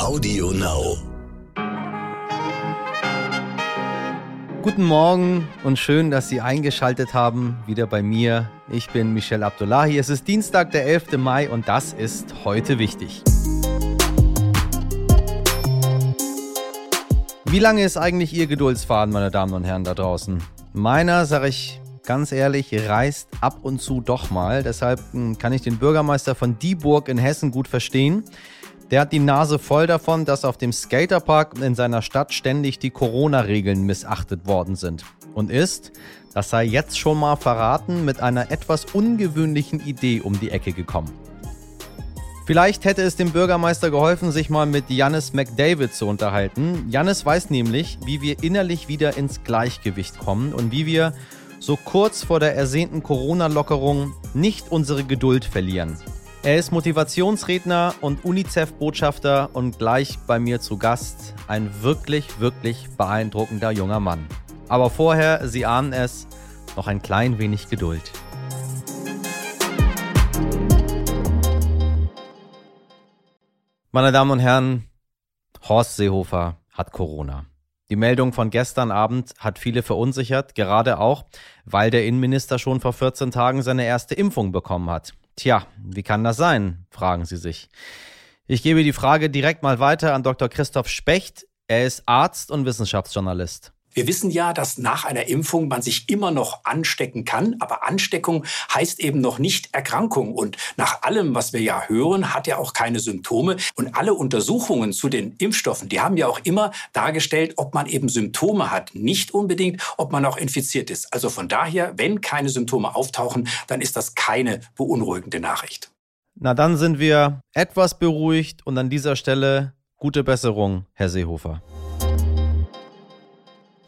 Audio Now. Guten Morgen und schön, dass Sie eingeschaltet haben, wieder bei mir. Ich bin Michel Abdullahi. Es ist Dienstag, der 11. Mai und das ist heute wichtig. Wie lange ist eigentlich Ihr Geduldsfaden, meine Damen und Herren da draußen? Meiner, sage ich ganz ehrlich, reißt ab und zu doch mal. Deshalb hm, kann ich den Bürgermeister von Dieburg in Hessen gut verstehen. Der hat die Nase voll davon, dass auf dem Skaterpark in seiner Stadt ständig die Corona-Regeln missachtet worden sind. Und ist, das sei jetzt schon mal verraten, mit einer etwas ungewöhnlichen Idee um die Ecke gekommen. Vielleicht hätte es dem Bürgermeister geholfen, sich mal mit Jannis McDavid zu unterhalten. Jannis weiß nämlich, wie wir innerlich wieder ins Gleichgewicht kommen und wie wir so kurz vor der ersehnten Corona-Lockerung nicht unsere Geduld verlieren. Er ist Motivationsredner und UNICEF-Botschafter und gleich bei mir zu Gast. Ein wirklich, wirklich beeindruckender junger Mann. Aber vorher, Sie ahnen es, noch ein klein wenig Geduld. Meine Damen und Herren, Horst Seehofer hat Corona. Die Meldung von gestern Abend hat viele verunsichert, gerade auch, weil der Innenminister schon vor 14 Tagen seine erste Impfung bekommen hat. Tja, wie kann das sein? fragen Sie sich. Ich gebe die Frage direkt mal weiter an Dr. Christoph Specht. Er ist Arzt und Wissenschaftsjournalist. Wir wissen ja, dass nach einer Impfung man sich immer noch anstecken kann, aber Ansteckung heißt eben noch nicht Erkrankung. Und nach allem, was wir ja hören, hat er auch keine Symptome. Und alle Untersuchungen zu den Impfstoffen, die haben ja auch immer dargestellt, ob man eben Symptome hat, nicht unbedingt, ob man auch infiziert ist. Also von daher, wenn keine Symptome auftauchen, dann ist das keine beunruhigende Nachricht. Na, dann sind wir etwas beruhigt und an dieser Stelle gute Besserung, Herr Seehofer.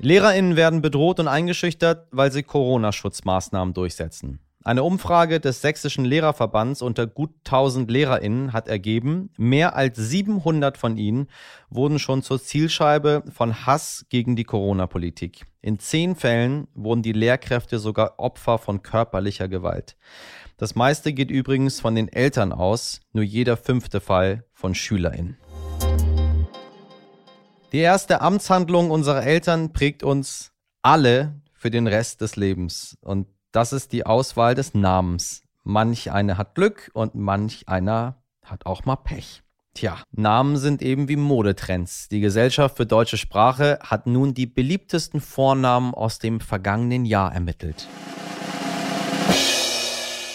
LehrerInnen werden bedroht und eingeschüchtert, weil sie Corona-Schutzmaßnahmen durchsetzen. Eine Umfrage des Sächsischen Lehrerverbands unter gut 1000 LehrerInnen hat ergeben, mehr als 700 von ihnen wurden schon zur Zielscheibe von Hass gegen die Corona-Politik. In zehn Fällen wurden die Lehrkräfte sogar Opfer von körperlicher Gewalt. Das meiste geht übrigens von den Eltern aus, nur jeder fünfte Fall von SchülerInnen. Die erste Amtshandlung unserer Eltern prägt uns alle für den Rest des Lebens. Und das ist die Auswahl des Namens. Manch einer hat Glück und manch einer hat auch mal Pech. Tja, Namen sind eben wie Modetrends. Die Gesellschaft für deutsche Sprache hat nun die beliebtesten Vornamen aus dem vergangenen Jahr ermittelt.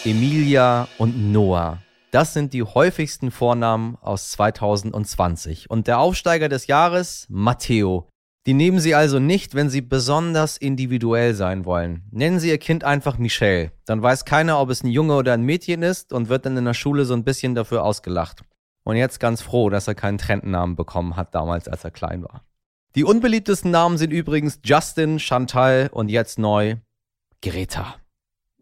Emilia und Noah. Das sind die häufigsten Vornamen aus 2020. Und der Aufsteiger des Jahres, Matteo. Die nehmen Sie also nicht, wenn Sie besonders individuell sein wollen. Nennen Sie Ihr Kind einfach Michelle. Dann weiß keiner, ob es ein Junge oder ein Mädchen ist und wird dann in der Schule so ein bisschen dafür ausgelacht. Und jetzt ganz froh, dass er keinen Trendnamen bekommen hat damals, als er klein war. Die unbeliebtesten Namen sind übrigens Justin, Chantal und jetzt neu Greta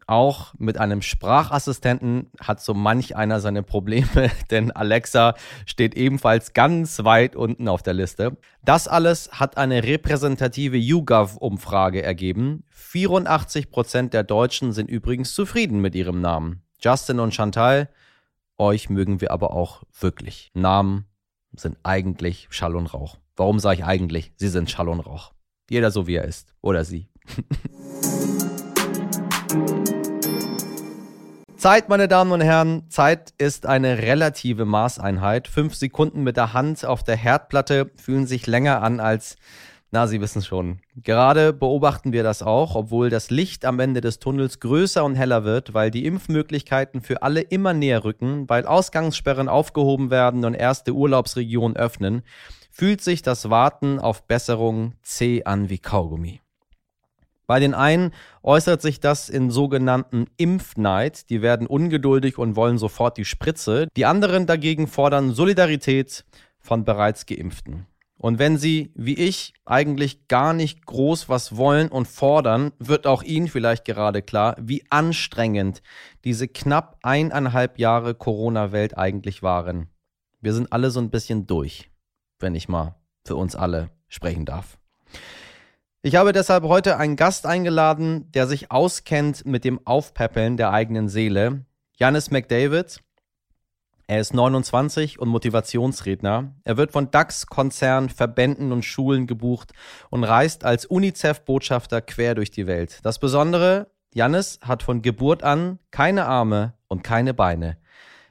auch mit einem Sprachassistenten hat so manch einer seine Probleme, denn Alexa steht ebenfalls ganz weit unten auf der Liste. Das alles hat eine repräsentative YouGov-Umfrage ergeben. 84 Prozent der Deutschen sind übrigens zufrieden mit ihrem Namen. Justin und Chantal, euch mögen wir aber auch wirklich. Namen sind eigentlich Schall und Rauch. Warum sage ich eigentlich? Sie sind Schall und Rauch. Jeder so wie er ist. Oder sie. Zeit, meine Damen und Herren, Zeit ist eine relative Maßeinheit. Fünf Sekunden mit der Hand auf der Herdplatte fühlen sich länger an als, na, Sie wissen schon. Gerade beobachten wir das auch, obwohl das Licht am Ende des Tunnels größer und heller wird, weil die Impfmöglichkeiten für alle immer näher rücken, weil Ausgangssperren aufgehoben werden und erste Urlaubsregionen öffnen, fühlt sich das Warten auf Besserung zäh an wie Kaugummi. Bei den einen äußert sich das in sogenannten Impfneid, die werden ungeduldig und wollen sofort die Spritze. Die anderen dagegen fordern Solidarität von bereits geimpften. Und wenn sie, wie ich, eigentlich gar nicht groß was wollen und fordern, wird auch ihnen vielleicht gerade klar, wie anstrengend diese knapp eineinhalb Jahre Corona-Welt eigentlich waren. Wir sind alle so ein bisschen durch, wenn ich mal für uns alle sprechen darf. Ich habe deshalb heute einen Gast eingeladen, der sich auskennt mit dem Aufpäppeln der eigenen Seele. Janis McDavid. Er ist 29 und Motivationsredner. Er wird von DAX-Konzernen, Verbänden und Schulen gebucht und reist als UNICEF-Botschafter quer durch die Welt. Das Besondere, Jannis hat von Geburt an keine Arme und keine Beine.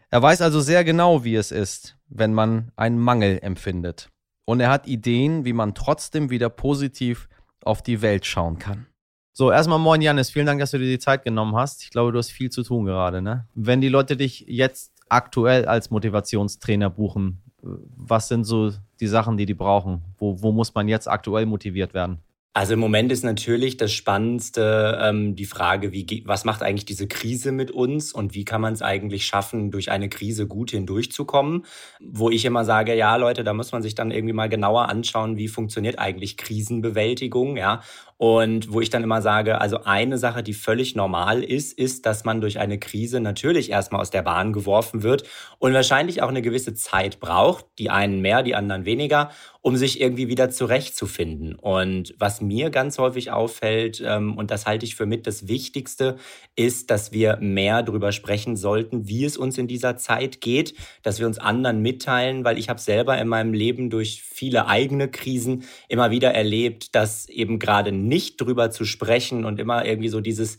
Er weiß also sehr genau, wie es ist, wenn man einen Mangel empfindet. Und er hat Ideen, wie man trotzdem wieder positiv auf die Welt schauen kann. So, erstmal moin Janis, vielen Dank, dass du dir die Zeit genommen hast. Ich glaube, du hast viel zu tun gerade, ne? Wenn die Leute dich jetzt aktuell als Motivationstrainer buchen, was sind so die Sachen, die die brauchen? Wo, wo muss man jetzt aktuell motiviert werden? Also im Moment ist natürlich das Spannendste ähm, die Frage, wie, was macht eigentlich diese Krise mit uns und wie kann man es eigentlich schaffen, durch eine Krise gut hindurchzukommen? Wo ich immer sage, ja Leute, da muss man sich dann irgendwie mal genauer anschauen, wie funktioniert eigentlich Krisenbewältigung, ja? Und wo ich dann immer sage, also eine Sache, die völlig normal ist, ist, dass man durch eine Krise natürlich erstmal aus der Bahn geworfen wird und wahrscheinlich auch eine gewisse Zeit braucht, die einen mehr, die anderen weniger, um sich irgendwie wieder zurechtzufinden. Und was mir ganz häufig auffällt, ähm, und das halte ich für mit das Wichtigste, ist, dass wir mehr darüber sprechen sollten, wie es uns in dieser Zeit geht, dass wir uns anderen mitteilen, weil ich habe selber in meinem Leben durch viele eigene Krisen immer wieder erlebt, dass eben gerade nicht drüber zu sprechen und immer irgendwie so dieses,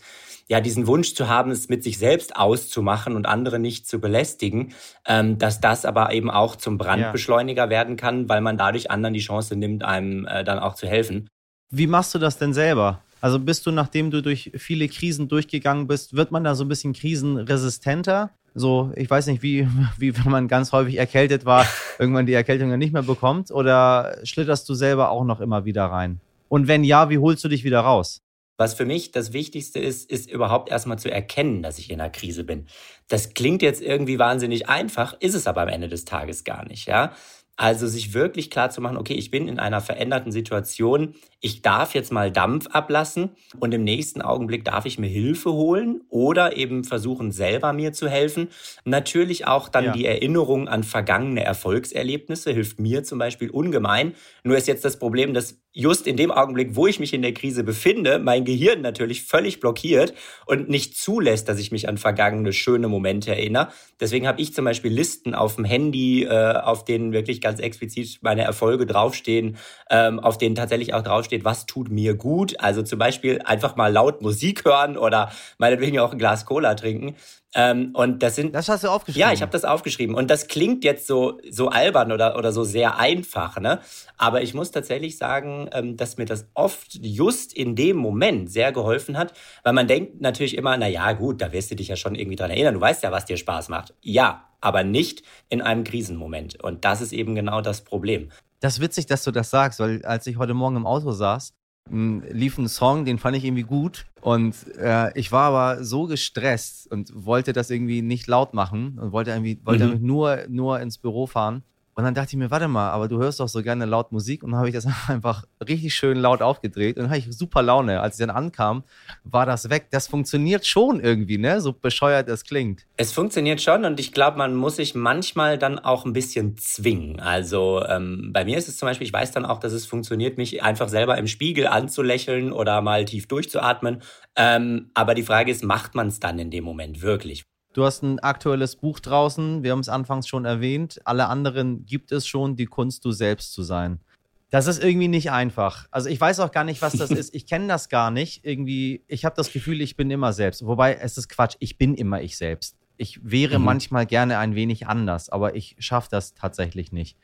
ja, diesen Wunsch zu haben, es mit sich selbst auszumachen und andere nicht zu belästigen, ähm, dass das aber eben auch zum Brandbeschleuniger ja. werden kann, weil man dadurch anderen die Chance nimmt, einem äh, dann auch zu helfen. Wie machst du das denn selber? Also bist du, nachdem du durch viele Krisen durchgegangen bist, wird man da so ein bisschen krisenresistenter? So, ich weiß nicht, wie, wie wenn man ganz häufig erkältet war, irgendwann die Erkältung dann nicht mehr bekommt? Oder schlitterst du selber auch noch immer wieder rein? Und wenn ja, wie holst du dich wieder raus? Was für mich das Wichtigste ist, ist überhaupt erstmal zu erkennen, dass ich in einer Krise bin. Das klingt jetzt irgendwie wahnsinnig einfach, ist es aber am Ende des Tages gar nicht, ja. Also sich wirklich klar zu machen, okay, ich bin in einer veränderten Situation, ich darf jetzt mal Dampf ablassen und im nächsten Augenblick darf ich mir Hilfe holen oder eben versuchen, selber mir zu helfen. Natürlich auch dann ja. die Erinnerung an vergangene Erfolgserlebnisse hilft mir zum Beispiel ungemein. Nur ist jetzt das Problem, dass just in dem Augenblick, wo ich mich in der Krise befinde, mein Gehirn natürlich völlig blockiert und nicht zulässt, dass ich mich an vergangene schöne Momente erinnere. Deswegen habe ich zum Beispiel Listen auf dem Handy, äh, auf denen wirklich ganz explizit meine Erfolge draufstehen, ähm, auf denen tatsächlich auch draufsteht, was tut mir gut. Also zum Beispiel einfach mal laut Musik hören oder meinetwegen auch ein Glas Cola trinken. Ähm, und das sind. Das hast du aufgeschrieben. Ja, ich habe das aufgeschrieben. Und das klingt jetzt so, so albern oder, oder so sehr einfach, ne? Aber ich muss tatsächlich sagen, ähm, dass mir das oft just in dem Moment sehr geholfen hat, weil man denkt natürlich immer, na ja, gut, da wirst du dich ja schon irgendwie dran erinnern. Du weißt ja, was dir Spaß macht. Ja, aber nicht in einem Krisenmoment. Und das ist eben genau das Problem. Das ist witzig, dass du das sagst, weil als ich heute Morgen im Auto saß, lief ein Song, den fand ich irgendwie gut. Und äh, ich war aber so gestresst und wollte das irgendwie nicht laut machen und wollte irgendwie wollte mhm. nur, nur ins Büro fahren. Und dann dachte ich mir, warte mal, aber du hörst doch so gerne laut Musik. Und dann habe ich das einfach richtig schön laut aufgedreht. Und dann hatte ich super Laune. Als ich dann ankam, war das weg. Das funktioniert schon irgendwie, ne? So bescheuert es klingt. Es funktioniert schon und ich glaube, man muss sich manchmal dann auch ein bisschen zwingen. Also ähm, bei mir ist es zum Beispiel, ich weiß dann auch, dass es funktioniert, mich einfach selber im Spiegel anzulächeln oder mal tief durchzuatmen. Ähm, aber die Frage ist, macht man es dann in dem Moment wirklich? Du hast ein aktuelles Buch draußen, wir haben es anfangs schon erwähnt. Alle anderen gibt es schon, die Kunst, du selbst zu sein. Das ist irgendwie nicht einfach. Also ich weiß auch gar nicht, was das ist. Ich kenne das gar nicht. Irgendwie, ich habe das Gefühl, ich bin immer selbst. Wobei es ist Quatsch, ich bin immer ich selbst. Ich wäre mhm. manchmal gerne ein wenig anders, aber ich schaffe das tatsächlich nicht.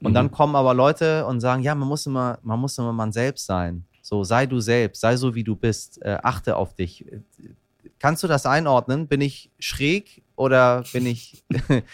Und mhm. dann kommen aber Leute und sagen, ja, man muss immer, man muss immer man selbst sein. So, sei du selbst, sei so, wie du bist, äh, achte auf dich, Kannst du das einordnen? Bin ich schräg oder bin ich.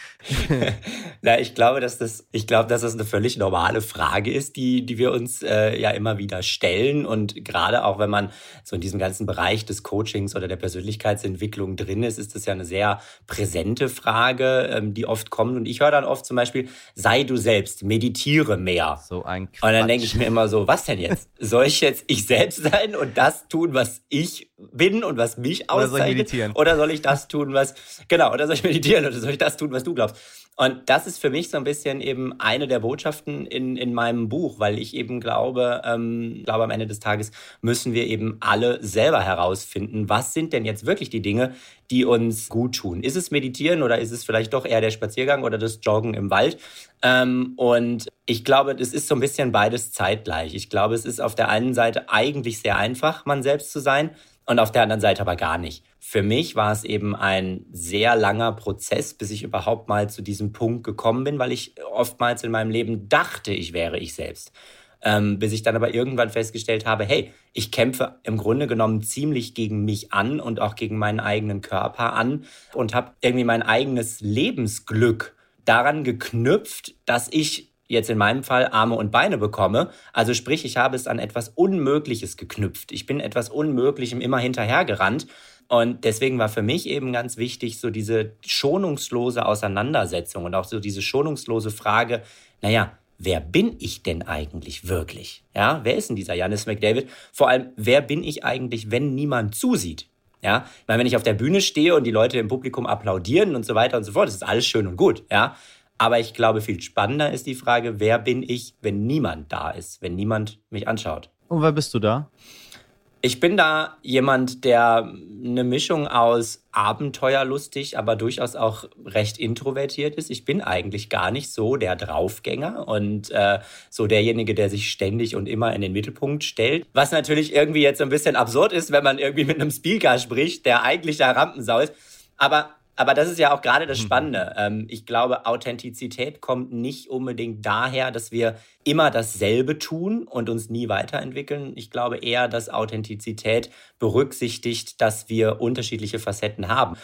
Na, ich glaube, dass das, ich glaube, dass das eine völlig normale Frage ist, die, die wir uns äh, ja immer wieder stellen. Und gerade auch wenn man so in diesem ganzen Bereich des Coachings oder der Persönlichkeitsentwicklung drin ist, ist das ja eine sehr präsente Frage, ähm, die oft kommt. Und ich höre dann oft zum Beispiel, sei du selbst, meditiere mehr. So ein Quatsch. Und dann denke ich mir immer so, was denn jetzt? Soll ich jetzt ich selbst sein und das tun, was ich bin und was mich auszeichnet? Oder soll, oder soll ich das tun, was. Genau oder soll ich meditieren oder soll ich das tun, was du glaubst? Und das ist für mich so ein bisschen eben eine der Botschaften in, in meinem Buch, weil ich eben glaube, ähm, glaube am Ende des Tages müssen wir eben alle selber herausfinden, was sind denn jetzt wirklich die Dinge, die uns gut tun. Ist es Meditieren oder ist es vielleicht doch eher der Spaziergang oder das Joggen im Wald? Ähm, und ich glaube, es ist so ein bisschen beides zeitgleich. Ich glaube, es ist auf der einen Seite eigentlich sehr einfach, man selbst zu sein und auf der anderen Seite aber gar nicht. Für mich war es eben ein sehr langer Prozess, bis ich überhaupt mal zu diesem Punkt gekommen bin, weil ich oftmals in meinem Leben dachte, ich wäre ich selbst. Ähm, bis ich dann aber irgendwann festgestellt habe, hey, ich kämpfe im Grunde genommen ziemlich gegen mich an und auch gegen meinen eigenen Körper an und habe irgendwie mein eigenes Lebensglück daran geknüpft, dass ich jetzt in meinem Fall Arme und Beine bekomme. Also sprich, ich habe es an etwas Unmögliches geknüpft. Ich bin etwas Unmöglichem immer hinterhergerannt. Und deswegen war für mich eben ganz wichtig, so diese schonungslose Auseinandersetzung und auch so diese schonungslose Frage, naja, wer bin ich denn eigentlich wirklich? Ja, wer ist denn dieser Janis McDavid? Vor allem, wer bin ich eigentlich, wenn niemand zusieht? Ja, meine, wenn ich auf der Bühne stehe und die Leute im Publikum applaudieren und so weiter und so fort, das ist alles schön und gut, ja. Aber ich glaube, viel spannender ist die Frage, wer bin ich, wenn niemand da ist, wenn niemand mich anschaut? Und wer bist du da? Ich bin da jemand, der eine Mischung aus abenteuerlustig, aber durchaus auch recht introvertiert ist. Ich bin eigentlich gar nicht so der Draufgänger und äh, so derjenige, der sich ständig und immer in den Mittelpunkt stellt. Was natürlich irgendwie jetzt ein bisschen absurd ist, wenn man irgendwie mit einem Speaker spricht, der eigentlich der Rampensau ist. Aber aber das ist ja auch gerade das mhm. Spannende. Ähm, ich glaube, Authentizität kommt nicht unbedingt daher, dass wir immer dasselbe tun und uns nie weiterentwickeln. Ich glaube eher, dass Authentizität berücksichtigt, dass wir unterschiedliche Facetten haben.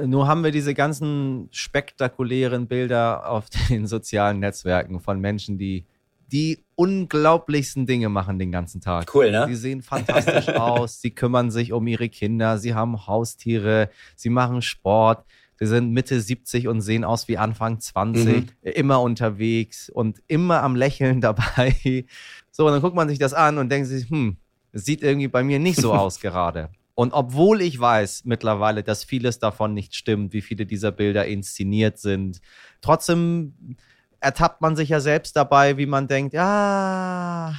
Nur haben wir diese ganzen spektakulären Bilder auf den sozialen Netzwerken von Menschen, die die unglaublichsten Dinge machen den ganzen Tag. Cool, ne? Sie sehen fantastisch aus, sie kümmern sich um ihre Kinder, sie haben Haustiere, sie machen Sport, sie sind Mitte 70 und sehen aus wie Anfang 20, mhm. immer unterwegs und immer am Lächeln dabei. So, und dann guckt man sich das an und denkt sich, hm, es sieht irgendwie bei mir nicht so aus gerade. Und obwohl ich weiß mittlerweile, dass vieles davon nicht stimmt, wie viele dieser Bilder inszeniert sind, trotzdem ertappt man sich ja selbst dabei, wie man denkt, ja,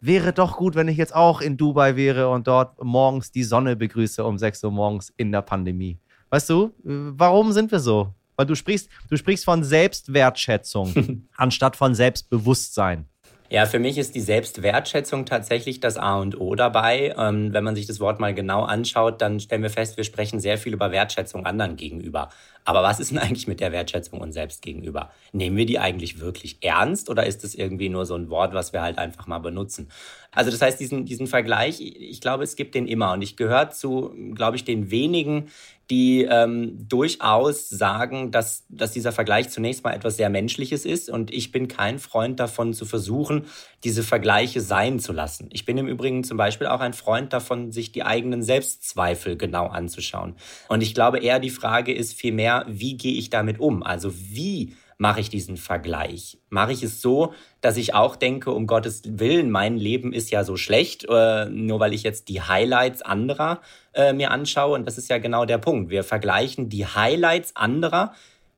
wäre doch gut, wenn ich jetzt auch in Dubai wäre und dort morgens die Sonne begrüße um 6 Uhr morgens in der Pandemie. Weißt du, warum sind wir so? Weil du sprichst, du sprichst von Selbstwertschätzung anstatt von Selbstbewusstsein. Ja, für mich ist die Selbstwertschätzung tatsächlich das A und O dabei. Ähm, wenn man sich das Wort mal genau anschaut, dann stellen wir fest, wir sprechen sehr viel über Wertschätzung anderen gegenüber. Aber was ist denn eigentlich mit der Wertschätzung uns selbst gegenüber? Nehmen wir die eigentlich wirklich ernst oder ist es irgendwie nur so ein Wort, was wir halt einfach mal benutzen? Also das heißt, diesen, diesen Vergleich, ich glaube, es gibt den immer. Und ich gehöre zu, glaube ich, den wenigen, die ähm, durchaus sagen, dass, dass dieser Vergleich zunächst mal etwas sehr Menschliches ist. Und ich bin kein Freund davon zu versuchen, diese Vergleiche sein zu lassen. Ich bin im Übrigen zum Beispiel auch ein Freund davon, sich die eigenen Selbstzweifel genau anzuschauen. Und ich glaube eher, die Frage ist vielmehr, wie gehe ich damit um? Also wie mache ich diesen Vergleich? Mache ich es so, dass ich auch denke, um Gottes Willen, mein Leben ist ja so schlecht, äh, nur weil ich jetzt die Highlights anderer äh, mir anschaue. Und das ist ja genau der Punkt. Wir vergleichen die Highlights anderer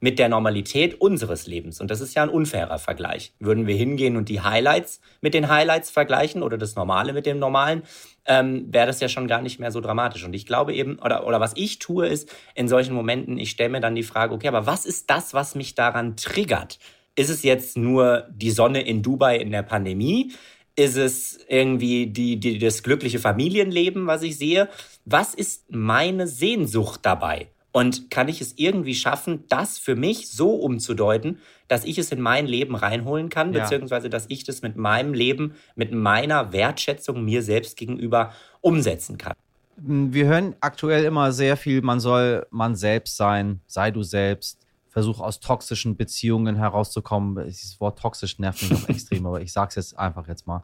mit der Normalität unseres Lebens. Und das ist ja ein unfairer Vergleich. Würden wir hingehen und die Highlights mit den Highlights vergleichen oder das Normale mit dem Normalen, ähm, wäre das ja schon gar nicht mehr so dramatisch. Und ich glaube eben, oder, oder was ich tue, ist in solchen Momenten, ich stelle mir dann die Frage, okay, aber was ist das, was mich daran triggert? Ist es jetzt nur die Sonne in Dubai in der Pandemie? Ist es irgendwie die, die, das glückliche Familienleben, was ich sehe? Was ist meine Sehnsucht dabei? Und kann ich es irgendwie schaffen, das für mich so umzudeuten, dass ich es in mein Leben reinholen kann, ja. beziehungsweise dass ich das mit meinem Leben, mit meiner Wertschätzung mir selbst gegenüber umsetzen kann? Wir hören aktuell immer sehr viel, man soll man selbst sein, sei du selbst, versuch aus toxischen Beziehungen herauszukommen. Das Wort toxisch nervt mich noch extrem, aber ich sage es jetzt einfach jetzt mal.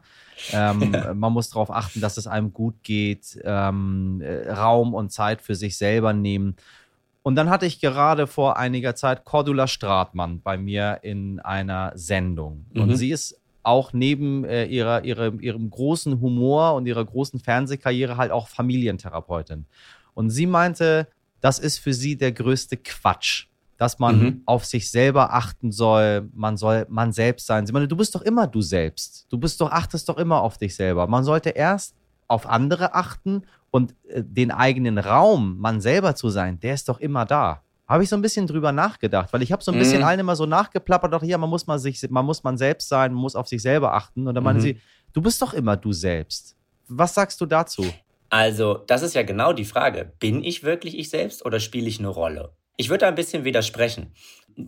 Ähm, man muss darauf achten, dass es einem gut geht, ähm, äh, Raum und Zeit für sich selber nehmen. Und dann hatte ich gerade vor einiger Zeit Cordula Stratmann bei mir in einer Sendung. Mhm. Und sie ist auch neben äh, ihrer, ihrer, ihrem großen Humor und ihrer großen Fernsehkarriere halt auch Familientherapeutin. Und sie meinte, das ist für sie der größte Quatsch dass man mhm. auf sich selber achten soll, man soll man selbst sein. Ich meine, du bist doch immer du selbst. Du bist doch, achtest doch immer auf dich selber. Man sollte erst auf andere achten und äh, den eigenen Raum, man selber zu sein, der ist doch immer da. Habe ich so ein bisschen drüber nachgedacht, weil ich habe so ein bisschen mhm. allen immer so nachgeplappert, doch hier, man muss man sich, man muss man selbst sein, man muss auf sich selber achten. Und dann meinen mhm. sie, du bist doch immer du selbst. Was sagst du dazu? Also, das ist ja genau die Frage. Bin ich wirklich ich selbst oder spiele ich eine Rolle? Ich würde da ein bisschen widersprechen.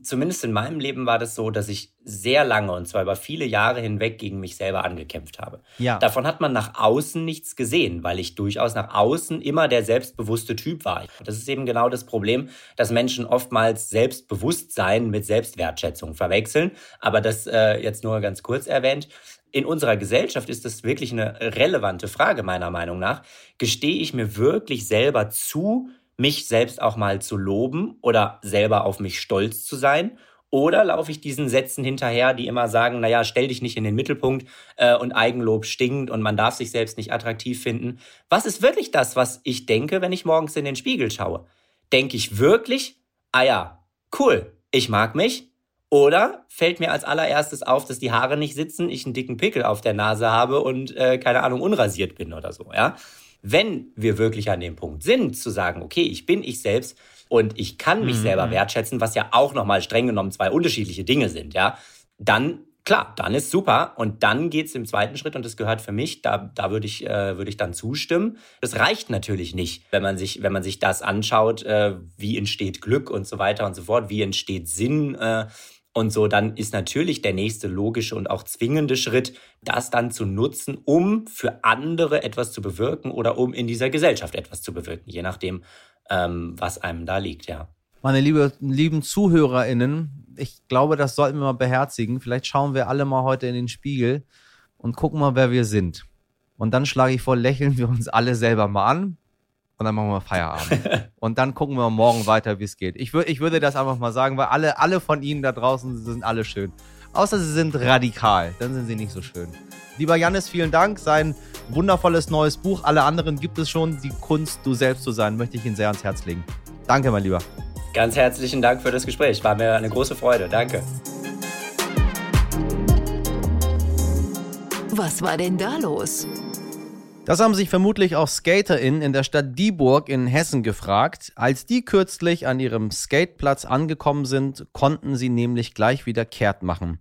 Zumindest in meinem Leben war das so, dass ich sehr lange und zwar über viele Jahre hinweg gegen mich selber angekämpft habe. Ja. Davon hat man nach außen nichts gesehen, weil ich durchaus nach außen immer der selbstbewusste Typ war. Das ist eben genau das Problem, dass Menschen oftmals Selbstbewusstsein mit Selbstwertschätzung verwechseln. Aber das äh, jetzt nur ganz kurz erwähnt in unserer Gesellschaft ist das wirklich eine relevante Frage meiner Meinung nach. Gestehe ich mir wirklich selber zu, mich selbst auch mal zu loben oder selber auf mich stolz zu sein? Oder laufe ich diesen Sätzen hinterher, die immer sagen, naja, stell dich nicht in den Mittelpunkt äh, und Eigenlob stinkt und man darf sich selbst nicht attraktiv finden. Was ist wirklich das, was ich denke, wenn ich morgens in den Spiegel schaue? Denke ich wirklich, ah ja, cool, ich mag mich? Oder fällt mir als allererstes auf, dass die Haare nicht sitzen, ich einen dicken Pickel auf der Nase habe und äh, keine Ahnung unrasiert bin oder so, ja? Wenn wir wirklich an dem Punkt sind, zu sagen, okay, ich bin ich selbst und ich kann mich mhm. selber wertschätzen, was ja auch nochmal streng genommen zwei unterschiedliche Dinge sind, ja, dann klar, dann ist super. Und dann geht's im zweiten Schritt, und das gehört für mich, da, da würde ich, äh, würde ich dann zustimmen. Das reicht natürlich nicht, wenn man sich, wenn man sich das anschaut, äh, wie entsteht Glück und so weiter und so fort, wie entsteht Sinn, äh, und so, dann ist natürlich der nächste logische und auch zwingende Schritt, das dann zu nutzen, um für andere etwas zu bewirken oder um in dieser Gesellschaft etwas zu bewirken, je nachdem, ähm, was einem da liegt, ja. Meine liebe, lieben ZuhörerInnen, ich glaube, das sollten wir mal beherzigen. Vielleicht schauen wir alle mal heute in den Spiegel und gucken mal, wer wir sind. Und dann schlage ich vor, lächeln wir uns alle selber mal an und dann machen wir Feierabend. und dann gucken wir morgen weiter, wie es geht. Ich, ich würde das einfach mal sagen, weil alle, alle von Ihnen da draußen sind alle schön. Außer sie sind radikal, dann sind sie nicht so schön. Lieber Jannis, vielen Dank. Sein wundervolles neues Buch, alle anderen gibt es schon. Die Kunst, du selbst zu sein, möchte ich Ihnen sehr ans Herz legen. Danke, mein Lieber. Ganz herzlichen Dank für das Gespräch. War mir eine große Freude. Danke. Was war denn da los? Das haben sich vermutlich auch SkaterInnen in der Stadt Dieburg in Hessen gefragt. Als die kürzlich an ihrem Skateplatz angekommen sind, konnten sie nämlich gleich wieder kehrt machen.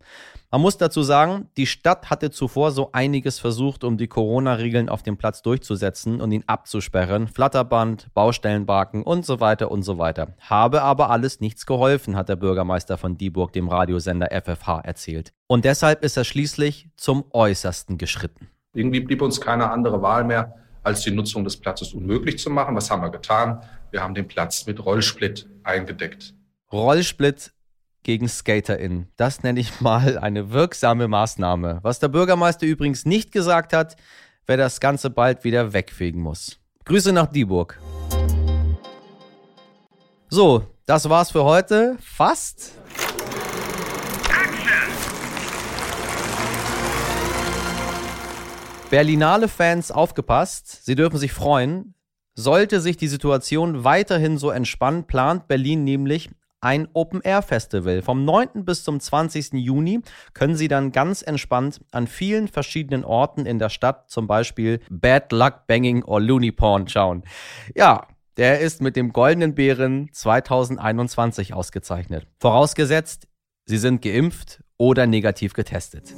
Man muss dazu sagen, die Stadt hatte zuvor so einiges versucht, um die Corona-Regeln auf dem Platz durchzusetzen und ihn abzusperren. Flatterband, Baustellenbarken und so weiter und so weiter. Habe aber alles nichts geholfen, hat der Bürgermeister von Dieburg dem Radiosender FFH erzählt. Und deshalb ist er schließlich zum Äußersten geschritten. Irgendwie blieb uns keine andere Wahl mehr, als die Nutzung des Platzes unmöglich zu machen. Was haben wir getan? Wir haben den Platz mit Rollsplit eingedeckt. Rollsplit gegen SkaterInnen. Das nenne ich mal eine wirksame Maßnahme. Was der Bürgermeister übrigens nicht gesagt hat, wer das Ganze bald wieder wegfegen muss. Grüße nach Dieburg. So, das war's für heute. Fast. Berlinale-Fans aufgepasst, sie dürfen sich freuen. Sollte sich die Situation weiterhin so entspannen, plant Berlin nämlich ein Open-Air-Festival. Vom 9. bis zum 20. Juni können Sie dann ganz entspannt an vielen verschiedenen Orten in der Stadt, zum Beispiel Bad Luck Banging or Looney Porn, schauen. Ja, der ist mit dem Goldenen Bären 2021 ausgezeichnet. Vorausgesetzt, Sie sind geimpft oder negativ getestet.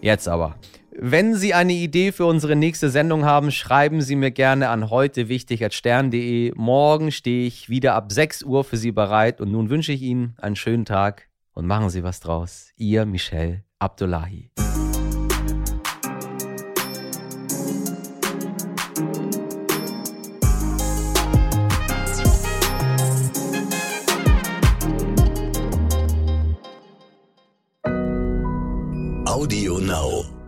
Jetzt aber. Wenn Sie eine Idee für unsere nächste Sendung haben, schreiben Sie mir gerne an heute wichtig stern.de. Morgen stehe ich wieder ab 6 Uhr für Sie bereit und nun wünsche ich Ihnen einen schönen Tag und machen Sie was draus. Ihr Michel Abdullahi. Audio Now.